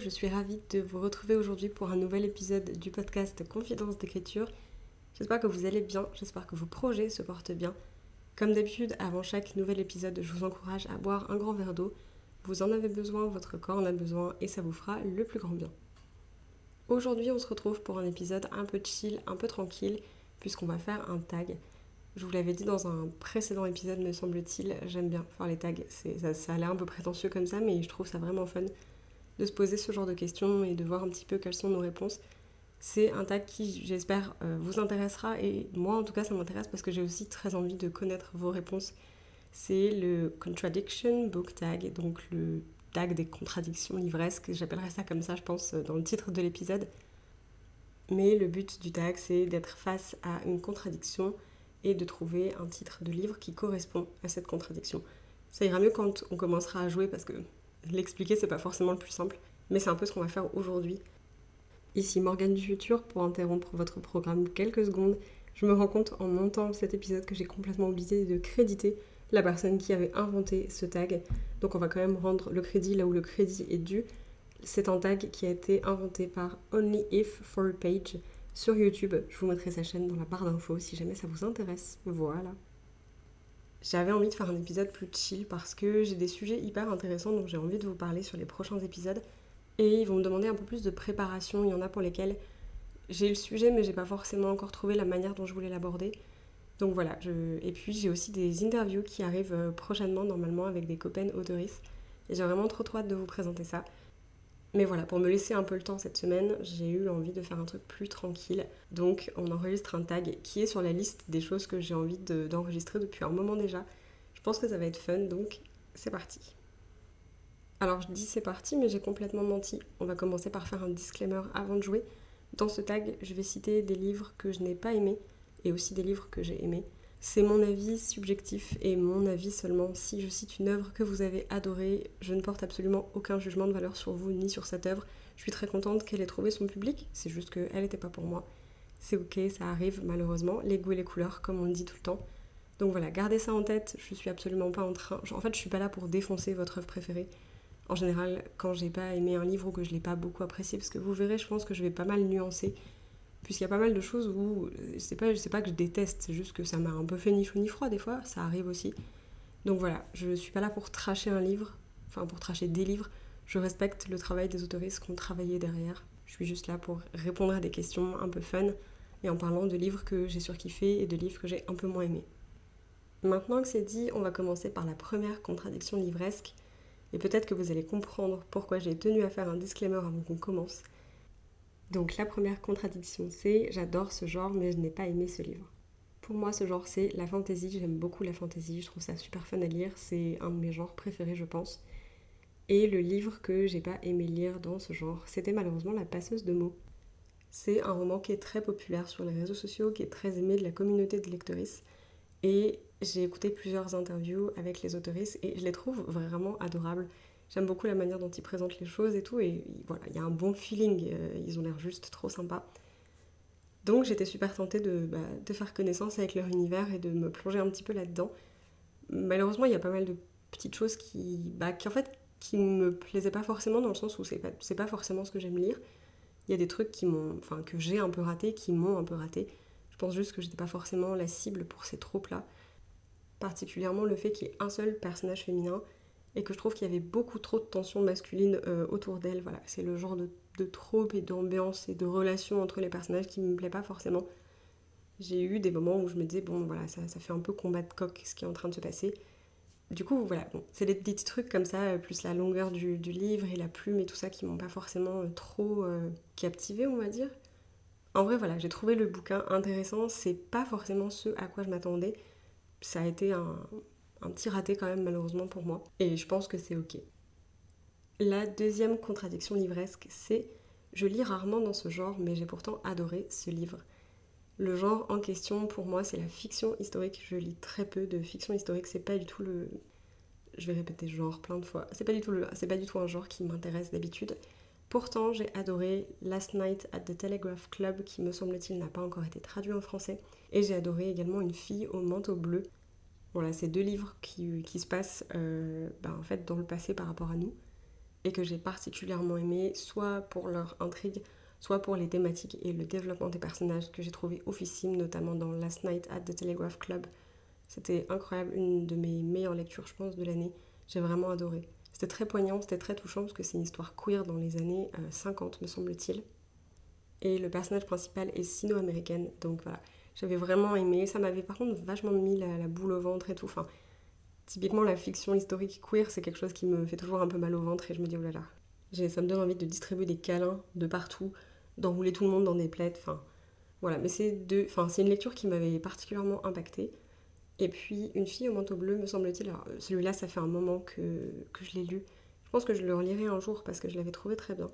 je suis ravie de vous retrouver aujourd'hui pour un nouvel épisode du podcast Confidence d'écriture. J'espère que vous allez bien, j'espère que vos projets se portent bien. Comme d'habitude, avant chaque nouvel épisode, je vous encourage à boire un grand verre d'eau. Vous en avez besoin, votre corps en a besoin et ça vous fera le plus grand bien. Aujourd'hui, on se retrouve pour un épisode un peu chill, un peu tranquille, puisqu'on va faire un tag. Je vous l'avais dit dans un précédent épisode, me semble-t-il, j'aime bien faire les tags. Ça, ça a l'air un peu prétentieux comme ça, mais je trouve ça vraiment fun de se poser ce genre de questions et de voir un petit peu quelles sont nos réponses. C'est un tag qui, j'espère, euh, vous intéressera et moi en tout cas ça m'intéresse parce que j'ai aussi très envie de connaître vos réponses. C'est le Contradiction Book Tag, donc le tag des contradictions livresques, j'appellerais ça comme ça je pense dans le titre de l'épisode. Mais le but du tag c'est d'être face à une contradiction et de trouver un titre de livre qui correspond à cette contradiction. Ça ira mieux quand on commencera à jouer parce que L'expliquer, c'est pas forcément le plus simple, mais c'est un peu ce qu'on va faire aujourd'hui. Ici Morgane du futur pour interrompre votre programme quelques secondes. Je me rends compte en montant cet épisode que j'ai complètement oublié de créditer la personne qui avait inventé ce tag. Donc on va quand même rendre le crédit là où le crédit est dû. C'est un tag qui a été inventé par Only If for a Page sur YouTube. Je vous mettrai sa chaîne dans la barre d'infos si jamais ça vous intéresse. Voilà j'avais envie de faire un épisode plus chill parce que j'ai des sujets hyper intéressants dont j'ai envie de vous parler sur les prochains épisodes. Et ils vont me demander un peu plus de préparation. Il y en a pour lesquels j'ai le sujet mais j'ai pas forcément encore trouvé la manière dont je voulais l'aborder. Donc voilà, et puis j'ai aussi des interviews qui arrivent euh, prochainement normalement avec des copaines autoristes. Et j'ai vraiment trop trop hâte de vous présenter ça. Mais voilà, pour me laisser un peu le temps cette semaine, j'ai eu envie de faire un truc plus tranquille. Donc on enregistre un tag qui est sur la liste des choses que j'ai envie d'enregistrer depuis un moment déjà. Je pense que ça va être fun, donc c'est parti. Alors je dis c'est parti, mais j'ai complètement menti. On va commencer par faire un disclaimer avant de jouer. Dans ce tag, je vais citer des livres que je n'ai pas aimés et aussi des livres que j'ai aimés. C'est mon avis subjectif et mon avis seulement. Si je cite une œuvre que vous avez adorée, je ne porte absolument aucun jugement de valeur sur vous ni sur cette œuvre. Je suis très contente qu'elle ait trouvé son public, c'est juste qu'elle n'était pas pour moi. C'est ok, ça arrive malheureusement, les goûts et les couleurs, comme on le dit tout le temps. Donc voilà, gardez ça en tête, je suis absolument pas en train. En fait, je suis pas là pour défoncer votre œuvre préférée. En général, quand j'ai pas aimé un livre ou que je l'ai pas beaucoup apprécié, parce que vous verrez, je pense que je vais pas mal nuancer puisqu'il y a pas mal de choses où c'est pas, sais pas que je déteste, c'est juste que ça m'a un peu fait ni chaud ni froid des fois, ça arrive aussi. Donc voilà, je suis pas là pour tracher un livre, enfin pour tracher des livres, je respecte le travail des autoristes qui ont travaillé derrière. Je suis juste là pour répondre à des questions un peu fun et en parlant de livres que j'ai surkiffé et de livres que j'ai un peu moins aimés. Maintenant que c'est dit, on va commencer par la première contradiction livresque et peut-être que vous allez comprendre pourquoi j'ai tenu à faire un disclaimer avant qu'on commence. Donc la première contradiction, c'est j'adore ce genre mais je n'ai pas aimé ce livre. Pour moi, ce genre, c'est la fantasy. J'aime beaucoup la fantasy. Je trouve ça super fun à lire. C'est un de mes genres préférés, je pense. Et le livre que j'ai pas aimé lire dans ce genre, c'était malheureusement La passeuse de mots. C'est un roman qui est très populaire sur les réseaux sociaux, qui est très aimé de la communauté de lectrices. Et j'ai écouté plusieurs interviews avec les autoristes et je les trouve vraiment adorables. J'aime beaucoup la manière dont ils présentent les choses et tout. Et voilà, il y a un bon feeling. Euh, ils ont l'air juste trop sympas. Donc j'étais super tentée de, bah, de, faire connaissance avec leur univers et de me plonger un petit peu là-dedans. Malheureusement, il y a pas mal de petites choses qui, bah, qui en fait, qui me plaisaient pas forcément dans le sens où c'est pas, pas forcément ce que j'aime lire. Il y a des trucs qui m'ont, enfin, que j'ai un peu raté, qui m'ont un peu raté. Je pense juste que j'étais pas forcément la cible pour ces tropes-là. Particulièrement le fait qu'il y ait un seul personnage féminin et que je trouve qu'il y avait beaucoup trop de tension masculine euh, autour d'elle. Voilà, c'est le genre de, de et d'ambiance et de relation entre les personnages qui me plaît pas forcément. J'ai eu des moments où je me disais, bon voilà, ça, ça fait un peu combat de coq ce qui est en train de se passer. Du coup, voilà, bon, c'est des petits trucs comme ça, euh, plus la longueur du, du, livre et la plume et tout ça qui m'ont pas forcément euh, trop captivé, on va dire. En vrai, voilà, j'ai trouvé le bouquin intéressant, c'est pas forcément ce à quoi je m'attendais. Ça a été un, un petit raté quand même malheureusement pour moi. Et je pense que c'est ok. La deuxième contradiction livresque, c'est Je lis rarement dans ce genre, mais j'ai pourtant adoré ce livre. Le genre en question, pour moi, c'est la fiction historique. Je lis très peu de fiction historique. C'est pas du tout le. Je vais répéter genre plein de fois. C'est pas du tout le. C'est pas du tout un genre qui m'intéresse d'habitude. Pourtant, j'ai adoré Last Night at the Telegraph Club, qui me semble-t-il n'a pas encore été traduit en français. Et j'ai adoré également Une fille au manteau bleu. Voilà, c'est deux livres qui, se passent euh, ben, en fait dans le passé par rapport à nous et que j'ai particulièrement aimé, soit pour leur intrigue, soit pour les thématiques et le développement des personnages que j'ai trouvé officimes, notamment dans Last Night at the Telegraph Club. C'était incroyable, une de mes meilleures lectures, je pense, de l'année. J'ai vraiment adoré. C'était très poignant, c'était très touchant parce que c'est une histoire queer dans les années 50, euh, me semble-t-il. Et le personnage principal est sino-américaine, donc voilà. J'avais vraiment aimé. Ça m'avait par contre vachement mis la, boule au ventre et tout. Enfin, typiquement, la fiction historique queer, c'est quelque chose qui me fait toujours un peu mal au ventre et je me dis, oh là là. Ça me donne envie de distribuer des câlins de partout, d'enrouler tout le monde dans des plaides. Enfin, voilà. Mais c'est enfin, une lecture qui m'avait particulièrement impactée. Et puis, Une fille au manteau bleu, me semble-t-il. Celui-là, ça fait un moment que, que je l'ai lu. Je pense que je le relirai un jour parce que je l'avais trouvé très bien.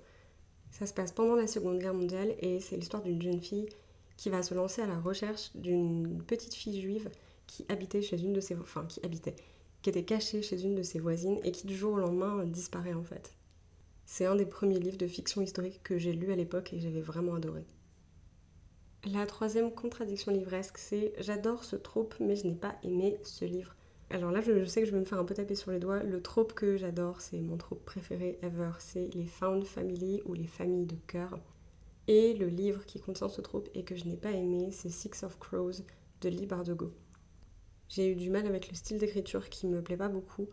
Ça se passe pendant la Seconde Guerre mondiale et c'est l'histoire d'une jeune fille qui va se lancer à la recherche d'une petite fille juive qui habitait chez une de ses enfin qui habitait qui était cachée chez une de ses voisines et qui du jour au lendemain disparaît en fait. C'est un des premiers livres de fiction historique que j'ai lu à l'époque et j'avais vraiment adoré. La troisième contradiction livresque, c'est j'adore ce trope mais je n'ai pas aimé ce livre. Alors là, je, sais que je vais me faire un peu taper sur les doigts. Le trope que j'adore, c'est mon trope préféré ever, c'est les found family ou les familles de cœur. Et le livre qui contient ce trope et que je n'ai pas aimé, c'est Six of Crows de Lee Bardugo. J'ai eu du mal avec le style d'écriture qui me plaît pas beaucoup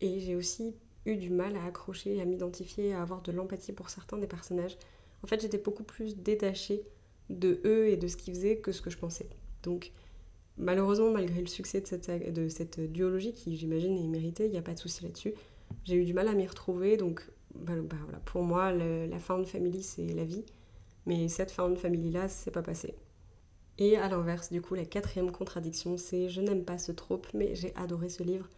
et j'ai aussi eu du mal à accrocher, à m'identifier, à avoir de l'empathie pour certains des personnages. En fait, j'étais beaucoup plus détachée de eux et de ce qu'ils faisaient que ce que je pensais. Donc, malheureusement, malgré le succès de cette, duologie, qui j'imagine est méritée, il n'y a pas de souci là-dessus, j'ai eu du mal à m'y retrouver. Donc, bah, bah, pour moi, la fin de famille, c'est la vie. Mais cette found family-là, c'est pas passé. Et à l'inverse, du coup, la quatrième contradiction, c'est je n'aime pas ce trope, mais j'ai adoré ce livre.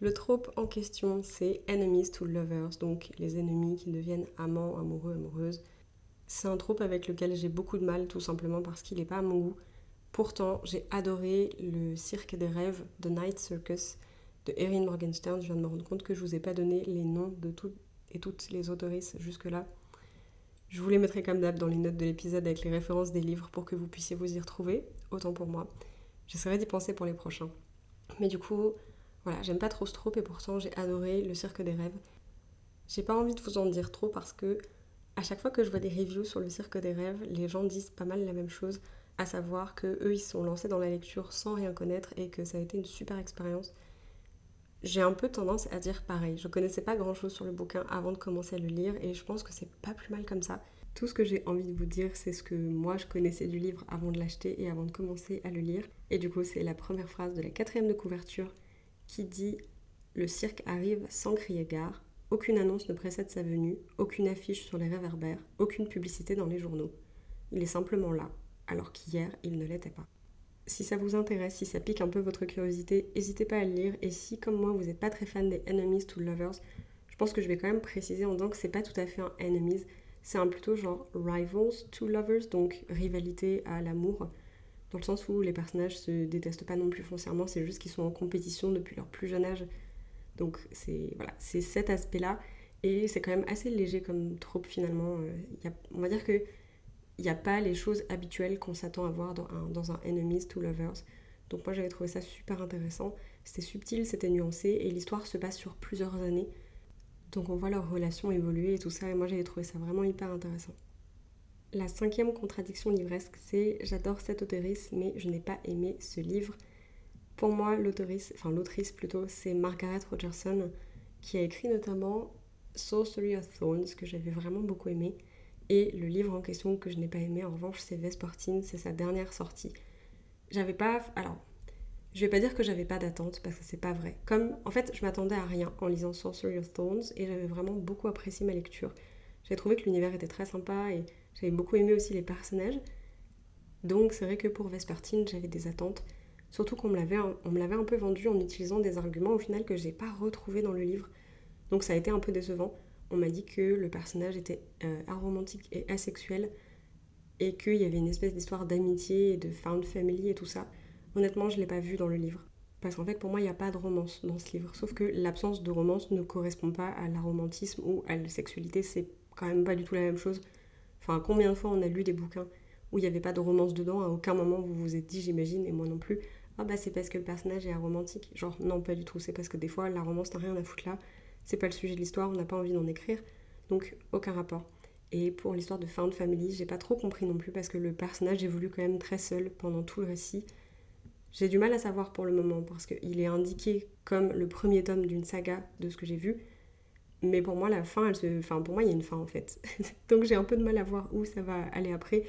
Le trope en question, c'est enemies to lovers, donc les ennemis qui deviennent amants, amoureux, amoureuses. C'est un trope avec lequel j'ai beaucoup de mal, tout simplement parce qu'il n'est pas à mon goût. Pourtant, j'ai adoré le cirque des rêves, The Night Circus, de Erin Morgenstern. Je viens de me rendre compte que je vous ai pas donné les noms de toutes et toutes les autoristes jusque-là. Je vous les mettrai comme d'hab dans les notes de l'épisode avec les références des livres pour que vous puissiez vous y retrouver, autant pour moi. J'essaierai d'y penser pour les prochains. Mais du coup, voilà, j'aime pas trop ce trope et pourtant j'ai adoré le cirque des rêves. J'ai pas envie de vous en dire trop parce que à chaque fois que je vois des reviews sur le cirque des rêves, les gens disent pas mal la même chose, à savoir que eux ils sont lancés dans la lecture sans rien connaître et que ça a été une super expérience j'ai un peu tendance à dire pareil. Je connaissais pas grand chose sur le bouquin avant de commencer à le lire et je pense que c'est pas plus mal comme ça. Tout ce que j'ai envie de vous dire, c'est ce que moi je connaissais du livre avant de l'acheter et avant de commencer à le lire. Et du coup, c'est la première phrase de la quatrième de couverture qui dit Le cirque arrive sans crier gare. Aucune annonce ne précède sa venue, aucune affiche sur les réverbères, aucune publicité dans les journaux. Il est simplement là, alors qu'hier il ne l'était pas. Si ça vous intéresse, si ça pique un peu votre curiosité, n'hésitez pas à le lire. Et si, comme moi, vous n'êtes pas très fan des Enemies to Lovers, je pense que je vais quand même préciser en disant que c'est pas tout à fait un Enemies, c'est un plutôt genre Rivals to Lovers, donc rivalité à l'amour, dans le sens où les personnages se détestent pas non plus foncièrement, c'est juste qu'ils sont en compétition depuis leur plus jeune âge. Donc c'est voilà, cet aspect-là. Et c'est quand même assez léger comme trope finalement. Euh, on va dire que il n'y a pas les choses habituelles qu'on s'attend à voir dans un, dans un Enemies to Lovers. Donc moi j'avais trouvé ça super intéressant. C'était subtil, c'était nuancé et l'histoire se passe sur plusieurs années. Donc on voit leurs relations évoluer et tout ça et moi j'avais trouvé ça vraiment hyper intéressant. La cinquième contradiction livresque, c'est j'adore cette autrice mais je n'ai pas aimé ce livre. Pour moi, l'autrice, enfin l'autrice plutôt, c'est Margaret Rogerson qui a écrit notamment Sorcery of Thorns que j'avais vraiment beaucoup aimé. Et le livre en question que je n'ai pas aimé, en revanche, c'est Vespertine, c'est sa dernière sortie. J'avais pas. Alors, je vais pas dire que j'avais pas d'attente parce que c'est pas vrai. Comme, en fait, je m'attendais à rien en lisant Sorcery of Thorns et j'avais vraiment beaucoup apprécié ma lecture. J'avais trouvé que l'univers était très sympa et j'avais beaucoup aimé aussi les personnages. Donc, c'est vrai que pour Vespertine, j'avais des attentes. Surtout qu'on me l'avait, on me l'avait un peu vendu en utilisant des arguments au final que j'ai pas retrouvé dans le livre. Donc, ça a été un peu décevant. On m'a dit que le personnage était euh, aromantique et asexuel et qu'il y avait une espèce d'histoire d'amitié et de found family et tout ça. Honnêtement, je l'ai pas vu dans le livre. Parce qu'en fait, pour moi, il n'y a pas de romance dans ce livre. Sauf que l'absence de romance ne correspond pas à l'aromantisme ou à la sexualité. C'est quand même pas du tout la même chose. Enfin, combien de fois on a lu des bouquins où il n'y avait pas de romance dedans? À aucun moment vous vous êtes dit, j'imagine, et moi non plus, ah bah c'est parce que le personnage est aromantique. Genre, non, pas du tout. C'est parce que des fois, la romance n'a rien à foutre là. C'est pas le sujet de l'histoire, on n'a pas envie d'en écrire. Donc, aucun rapport. Et pour l'histoire de Found Family, j'ai pas trop compris non plus parce que le personnage évolue quand même très seul pendant tout le récit. J'ai du mal à savoir pour le moment parce qu'il est indiqué comme le premier tome d'une saga de ce que j'ai vu. Mais pour moi, la fin, elle se... enfin, pour moi, il y a une fin en fait. Donc j'ai un peu de mal à voir où ça va aller après.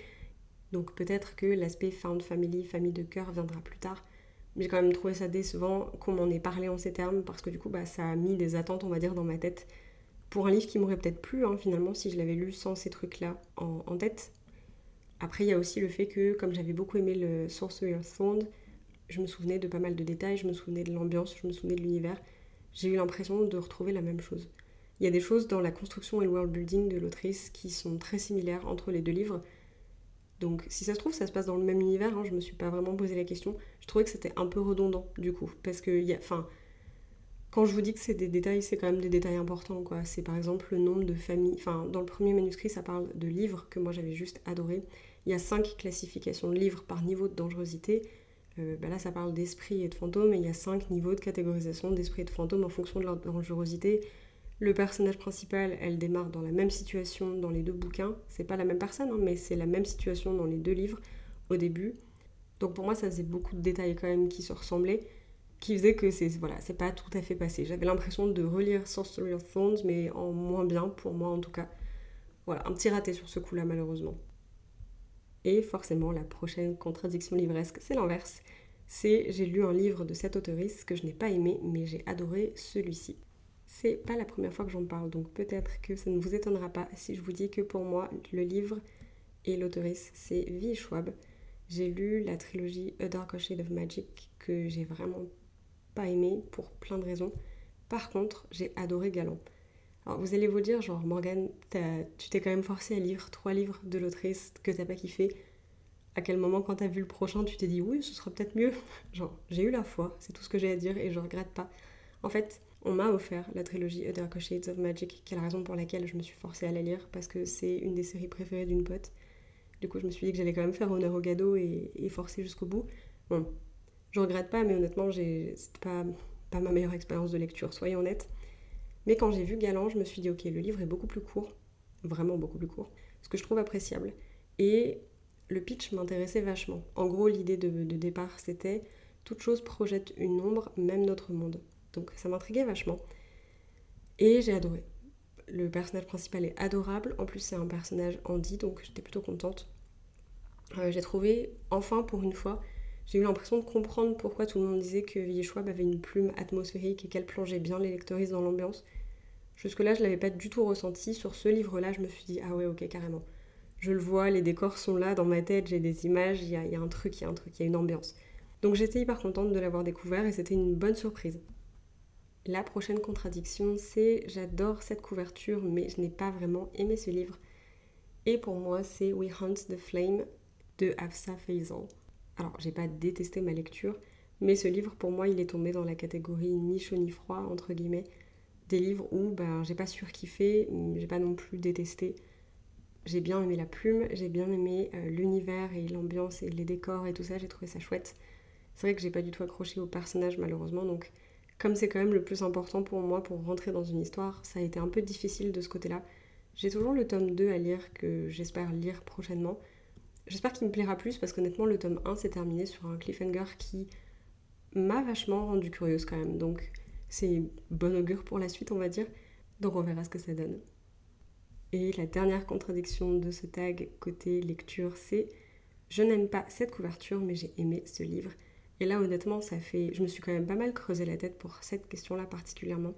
Donc peut-être que l'aspect Found Family, famille de cœur, viendra plus tard. J'ai quand même trouvé ça décevant qu'on m'en ait parlé en ces termes parce que du coup, bah, ça a mis des attentes, on va dire, dans ma tête pour un livre qui m'aurait peut-être plu hein, finalement si je l'avais lu sans ces trucs-là en, tête. Après, il y a aussi le fait que, comme j'avais beaucoup aimé le Sorcerer's Thorn, je me souvenais de pas mal de détails, je me souvenais de l'ambiance, je me souvenais de l'univers. J'ai eu l'impression de retrouver la même chose. Il y a des choses dans la construction et le world building de l'autrice qui sont très similaires entre les deux livres. Donc, si ça se trouve, ça se passe dans le même univers. Hein, je me suis pas vraiment posé la question. Je trouvais que c'était un peu redondant, du coup. Parce que, quand je vous dis que c'est des détails, c'est quand même des détails importants, quoi. C'est par exemple le nombre de familles. Enfin, dans le premier manuscrit, ça parle de livres que moi j'avais juste adoré. Il y a cinq classifications de livres par niveau de dangerosité. Euh, bah là, ça parle d'esprit et de fantômes, et il y a cinq niveaux de catégorisation d'esprit et de fantômes en fonction de leur dangerosité. Le personnage principal, elle démarre dans la même situation dans les deux bouquins. C'est pas la même personne, hein, mais c'est la même situation dans les deux livres au début. Donc pour moi, ça faisait beaucoup de détails quand même qui se ressemblaient qui faisait que c'est voilà, c'est pas tout à fait passé. J'avais l'impression de relire Sorcery of Thorns, mais en moins bien, pour moi en tout cas. Voilà, un petit raté sur ce coup-là, malheureusement. Et forcément, la prochaine contradiction livresque, c'est l'inverse. C'est j'ai lu un livre de cette auteuriste que je n'ai pas aimé, mais j'ai adoré celui-ci. C'est pas la première fois que j'en parle, donc peut-être que ça ne vous étonnera pas si je vous dis que pour moi, le livre et l'auteuriste, c'est Vi Schwab. J'ai lu la trilogie A Dark Shade of Magic que j'ai vraiment pas aimé pour plein de raisons. Par contre, j'ai adoré Galant. Alors vous allez vous dire, genre Morgane, tu t'es quand même forcé à lire trois livres de l'autrice que t'as pas kiffé. À quel moment, quand t'as vu le prochain, tu t'es dit oui, ce sera peut-être mieux? Genre, j'ai eu la foi, c'est tout ce que j'ai à dire et je regrette pas. En fait, on m'a offert la trilogie Dark Shades of Magic, qui est la raison pour laquelle je me suis forcée à la lire, parce que c'est une des séries préférées d'une pote. Du coup, je me suis dit que j'allais quand même faire honneur au et, et forcer jusqu'au bout. Bon, je regrette pas, mais honnêtement, c'était pas, pas ma meilleure expérience de lecture, soyons honnêtes. Mais quand j'ai vu Galant, je me suis dit, ok, le livre est beaucoup plus court, vraiment beaucoup plus court, ce que je trouve appréciable. Et le pitch m'intéressait vachement. En gros, l'idée de, de départ, c'était toute chose projette une ombre, même notre monde. Donc ça m'intriguait vachement. Et j'ai adoré. Le personnage principal est adorable. En plus, c'est un personnage handi, donc j'étais plutôt contente. Euh, j'ai trouvé, enfin pour une fois, j'ai eu l'impression de comprendre pourquoi tout le monde disait que Schwab avait une plume atmosphérique et qu'elle plongeait bien les lectrices dans l'ambiance. Jusque-là, je l'avais pas du tout ressenti. Sur ce livre-là, je me suis dit, ah ouais, ok, carrément. Je le vois, les décors sont là dans ma tête, j'ai des images, il y a, un truc, il y a un truc, il y a une ambiance. Donc j'étais hyper contente de l'avoir découvert et c'était une bonne surprise. La prochaine contradiction, c'est j'adore cette couverture, mais je n'ai pas vraiment aimé ce livre. Et pour moi, c'est We Hunt the Flame de Afsa Faisal. Alors, j'ai pas détesté ma lecture, mais ce livre, pour moi, il est tombé dans la catégorie ni chaud ni froid, entre guillemets. Des livres où ben, j'ai pas surkiffé, j'ai pas non plus détesté. J'ai bien aimé la plume, j'ai bien aimé euh, l'univers et l'ambiance et les décors et tout ça, j'ai trouvé ça chouette. C'est vrai que j'ai pas du tout accroché au personnage malheureusement, donc comme c'est quand même le plus important pour moi pour rentrer dans une histoire, ça a été un peu difficile de ce côté-là. J'ai toujours le tome 2 à lire que j'espère lire prochainement. J'espère qu'il me plaira plus parce qu'honnêtement, le tome 1 s'est terminé sur un cliffhanger qui m'a vachement rendu curieuse quand même. Donc, c'est bon augure pour la suite, on va dire. Donc, on verra ce que ça donne. Et la dernière contradiction de ce tag côté lecture, c'est je n'aime pas cette couverture, mais j'ai aimé ce livre. Et là, honnêtement, ça fait. Je me suis quand même pas mal creusé la tête pour cette question-là particulièrement.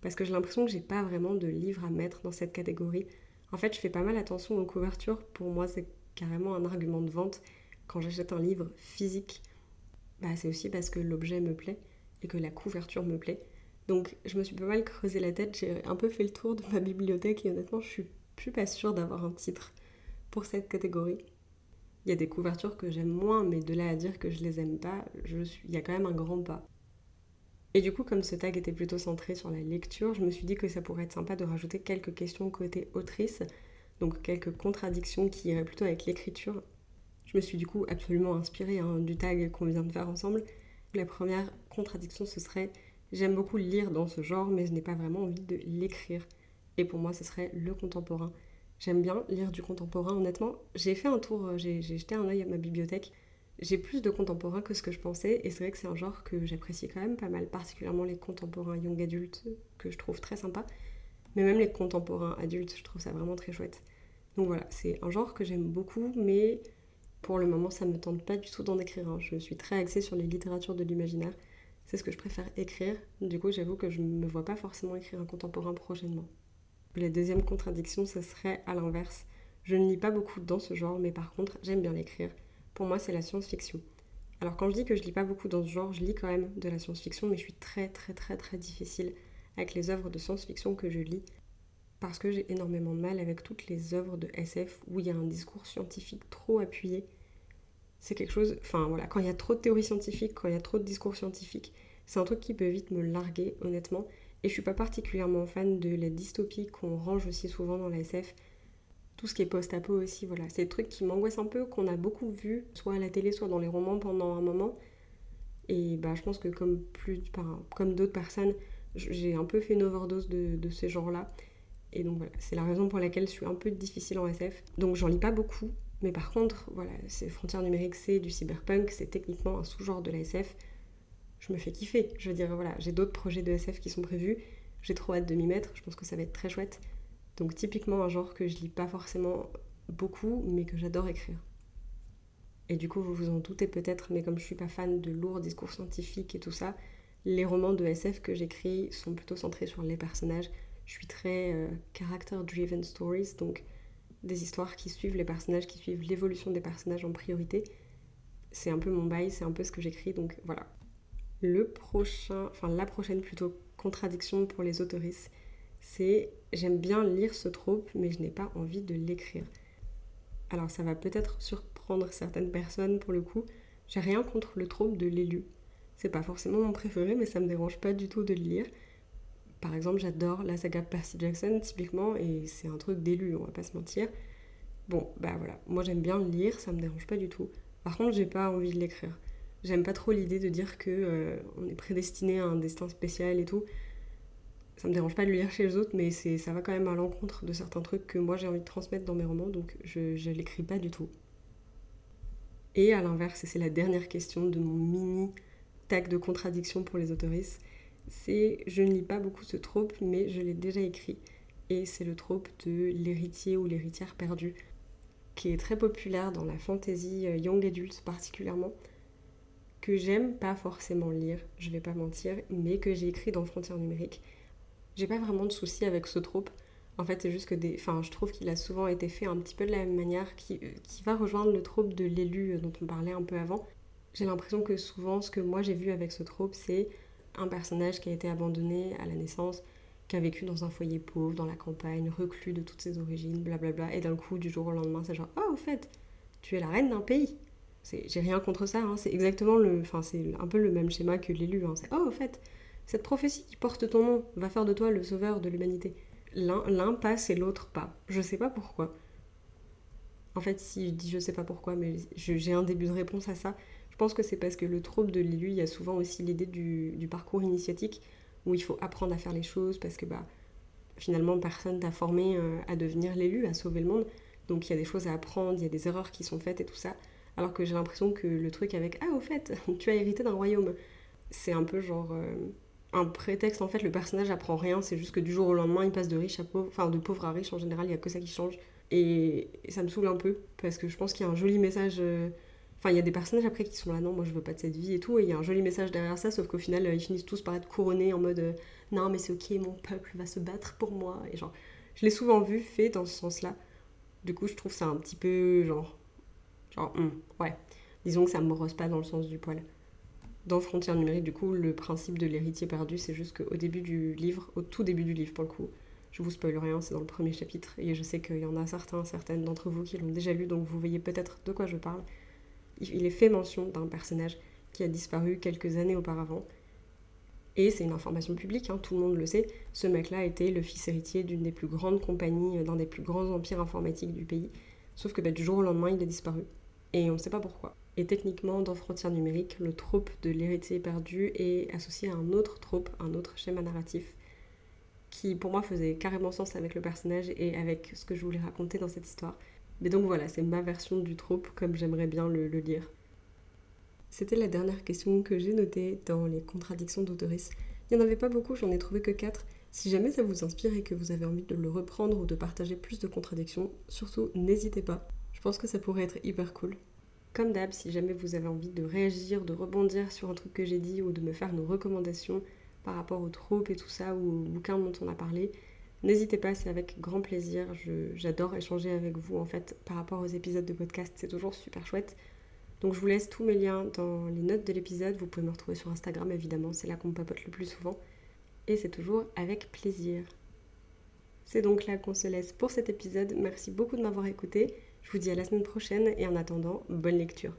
Parce que j'ai l'impression que j'ai pas vraiment de livre à mettre dans cette catégorie. En fait, je fais pas mal attention aux couvertures. Pour moi, c'est carrément un argument de vente. Quand j'achète un livre physique, bah, c'est aussi parce que l'objet me plaît et que la couverture me plaît. Donc je me suis pas mal creusé la tête, j'ai un peu fait le tour de ma bibliothèque et honnêtement je suis plus pas sûre d'avoir un titre pour cette catégorie. Il y a des couvertures que j'aime moins, mais de là à dire que je les aime pas, je suis... il y a quand même un grand pas. Et du coup, comme ce tag était plutôt centré sur la lecture, je me suis dit que ça pourrait être sympa de rajouter quelques questions côté autrice, donc quelques contradictions qui iraient plutôt avec l'écriture. Je me suis du coup absolument inspirée hein, du tag qu'on vient de faire ensemble. La première contradiction, ce serait j'aime beaucoup lire dans ce genre, mais je n'ai pas vraiment envie de l'écrire. Et pour moi, ce serait le contemporain. J'aime bien lire du contemporain, honnêtement. J'ai fait un tour, euh, j'ai jeté un œil à ma bibliothèque. J'ai plus de contemporains que ce que je pensais, et c'est vrai que c'est un genre que j'apprécie quand même pas mal, particulièrement les contemporains young adultes, que je trouve très sympa. Mais même les contemporains adultes, je trouve ça vraiment très chouette. Donc voilà, c'est un genre que j'aime beaucoup, mais pour le moment, ça ne me tente pas du tout d'en écrire. Je suis très axée sur les littératures de l'imaginaire. C'est ce que je préfère écrire. Du coup, j'avoue que je ne me vois pas forcément écrire un contemporain prochainement. La deuxième contradiction, ce serait à l'inverse. Je ne lis pas beaucoup dans ce genre, mais par contre, j'aime bien l'écrire. Pour moi, c'est la science-fiction. Alors quand je dis que je lis pas beaucoup dans ce genre, je lis quand même de la science-fiction, mais je suis très très très très difficile avec les œuvres de science-fiction que je lis parce que j'ai énormément de mal avec toutes les œuvres de SF où il y a un discours scientifique trop appuyé. C'est quelque chose, enfin voilà, quand il y a trop de théories scientifiques, quand il y a trop de discours scientifiques, c'est un truc qui peut vite me larguer honnêtement. Et je suis pas particulièrement fan de la dystopie qu'on range aussi souvent dans la SF. Tout ce qui est post-apo aussi, voilà. C'est des trucs qui m'angoissent un peu, qu'on a beaucoup vu, soit à la télé, soit dans les romans pendant un moment. Et bah, je pense que comme, plus, comme d'autres personnes, j'ai un peu fait une overdose de, de ces genres-là. Et donc voilà, c'est la raison pour laquelle je suis un peu difficile en SF. Donc j'en lis pas beaucoup, mais par contre, voilà, c'est Frontières numériques, c'est du cyberpunk, c'est techniquement un sous-genre de la SF. Je me fais kiffer. Je veux dire, voilà, j'ai d'autres projets de SF qui sont prévus. J'ai trop hâte de m'y mettre. Je pense que ça va être très chouette. Donc typiquement un genre que je lis pas forcément beaucoup, mais que j'adore écrire. Et du coup, vous vous en doutez peut-être, mais comme je suis pas fan de lourds discours scientifiques et tout ça, les romans de SF que j'écris sont plutôt centrés sur les personnages, je suis très euh, character-driven stories, donc des histoires qui suivent les personnages, qui suivent l'évolution des personnages en priorité. C'est un peu mon bail, c'est un peu ce que j'écris, donc voilà. Le prochain, enfin la prochaine plutôt contradiction pour les autoristes, c'est j'aime bien lire ce trope, mais je n'ai pas envie de l'écrire. Alors ça va peut-être surprendre certaines personnes pour le coup. J'ai rien contre le trope de l'élu. C'est pas forcément mon préféré, mais ça me dérange pas du tout de le lire. Par exemple, j'adore la saga Percy Jackson, typiquement, et c'est un truc d'élu, on va pas se mentir. Bon, bah voilà, moi j'aime bien le lire, ça me dérange pas du tout. Par contre, j'ai pas envie de l'écrire. J'aime pas trop l'idée de dire que euh, on est prédestiné à un destin spécial et tout. Ça me dérange pas de le lire chez les autres, mais c'est ça va quand même à l'encontre de certains trucs que moi j'ai envie de transmettre dans mes romans, donc je, je l'écris pas du tout. Et à l'inverse, et c'est la dernière question de mon mini tag de contradiction pour les autoristes, c'est je ne lis pas beaucoup ce trope, mais je l'ai déjà écrit. Et c'est le trope de l'héritier ou l'héritière perdue, qui est très populaire dans la fantasy euh, young adult particulièrement, que j'aime pas forcément lire, je vais pas mentir, mais que j'ai écrit dans Frontières numériques. J'ai pas vraiment de soucis avec ce trope. En fait, c'est juste que des... enfin, je trouve qu'il a souvent été fait un petit peu de la même manière, qui, euh, qui va rejoindre le trope de l'élu euh, dont on parlait un peu avant. J'ai l'impression que souvent, ce que moi j'ai vu avec ce trope, c'est un personnage qui a été abandonné à la naissance, qui a vécu dans un foyer pauvre, dans la campagne, reclus de toutes ses origines, blablabla, et d'un coup, du jour au lendemain, c'est genre, oh, au fait, tu es la reine d'un pays. J'ai rien contre ça, hein. c'est exactement le. Enfin, c'est un peu le même schéma que l'élu. Hein. C'est, oh, au fait, cette prophétie qui porte ton nom va faire de toi le sauveur de l'humanité. L'un passe et l'autre pas. Je sais pas pourquoi. En fait, si je dis je sais pas pourquoi, mais j'ai un début de réponse à ça, je pense que c'est parce que le trouble de l'élu, il y a souvent aussi l'idée du, parcours initiatique où il faut apprendre à faire les choses parce que bah, finalement personne t'a formé euh, à devenir l'élu, à sauver le monde. Donc il y a des choses à apprendre, il y a des erreurs qui sont faites et tout ça. Alors que j'ai l'impression que le truc avec Ah, au fait, tu as hérité d'un royaume, c'est un peu genre euh, un prétexte. En fait, le personnage apprend rien, c'est juste que du jour au lendemain, il passe de riche à pauvre, enfin de pauvre à riche en général, il n'y a que ça qui change. Et, ça me saoule un peu parce que je pense qu'il y a un joli message. Euh, Enfin, il y a des personnages après qui sont là, non, moi je veux pas de cette vie et tout, et il y a un joli message derrière ça, sauf qu'au final, ils finissent tous par être couronnés en mode euh, non, mais c'est ok, mon peuple va se battre pour moi. Et genre, je l'ai souvent vu fait dans ce sens-là. Du coup, je trouve ça un petit peu genre. Genre, hum, ouais. Disons que ça me rose pas dans le sens du poil. Dans Frontières numériques, du coup, le principe de l'héritier perdu, c'est juste qu'au début du livre, au tout début du livre pour le coup, je vous spoil rien, c'est dans le premier chapitre, et je sais qu'il y en a certains, certaines d'entre vous qui l'ont déjà lu, donc vous voyez peut-être de quoi je parle. Il est fait mention d'un personnage qui a disparu quelques années auparavant, et c'est une information publique, hein, tout le monde le sait, ce mec-là était le fils héritier d'une des plus grandes compagnies, d'un des plus grands empires informatiques du pays, sauf que bah, du jour au lendemain, il a disparu, et on ne sait pas pourquoi. Et techniquement, dans Frontières numériques, le trope de l'héritier perdu est associé à un autre trope, un autre schéma narratif, qui pour moi faisait carrément sens avec le personnage et avec ce que je voulais raconter dans cette histoire. Mais donc voilà, c'est ma version du trope comme j'aimerais bien le, lire. C'était la dernière question que j'ai notée dans les contradictions d'autoris. Il n'y en avait pas beaucoup, j'en ai trouvé que 4. Si jamais ça vous inspire et que vous avez envie de le reprendre ou de partager plus de contradictions, surtout n'hésitez pas. Je pense que ça pourrait être hyper cool. Comme d'hab, si jamais vous avez envie de réagir, de rebondir sur un truc que j'ai dit ou de me faire nos recommandations par rapport aux troupes et tout ça ou aux bouquins dont on a parlé, n'hésitez pas, c'est avec grand plaisir. J'adore échanger avec vous en fait par rapport aux épisodes de podcast, c'est toujours super chouette. Donc je vous laisse tous mes liens dans les notes de l'épisode. Vous pouvez me retrouver sur Instagram évidemment, c'est là qu'on papote le plus souvent. Et c'est toujours avec plaisir. C'est donc là qu'on se laisse pour cet épisode. Merci beaucoup de m'avoir écouté. Je vous dis à la semaine prochaine et en attendant, bonne lecture.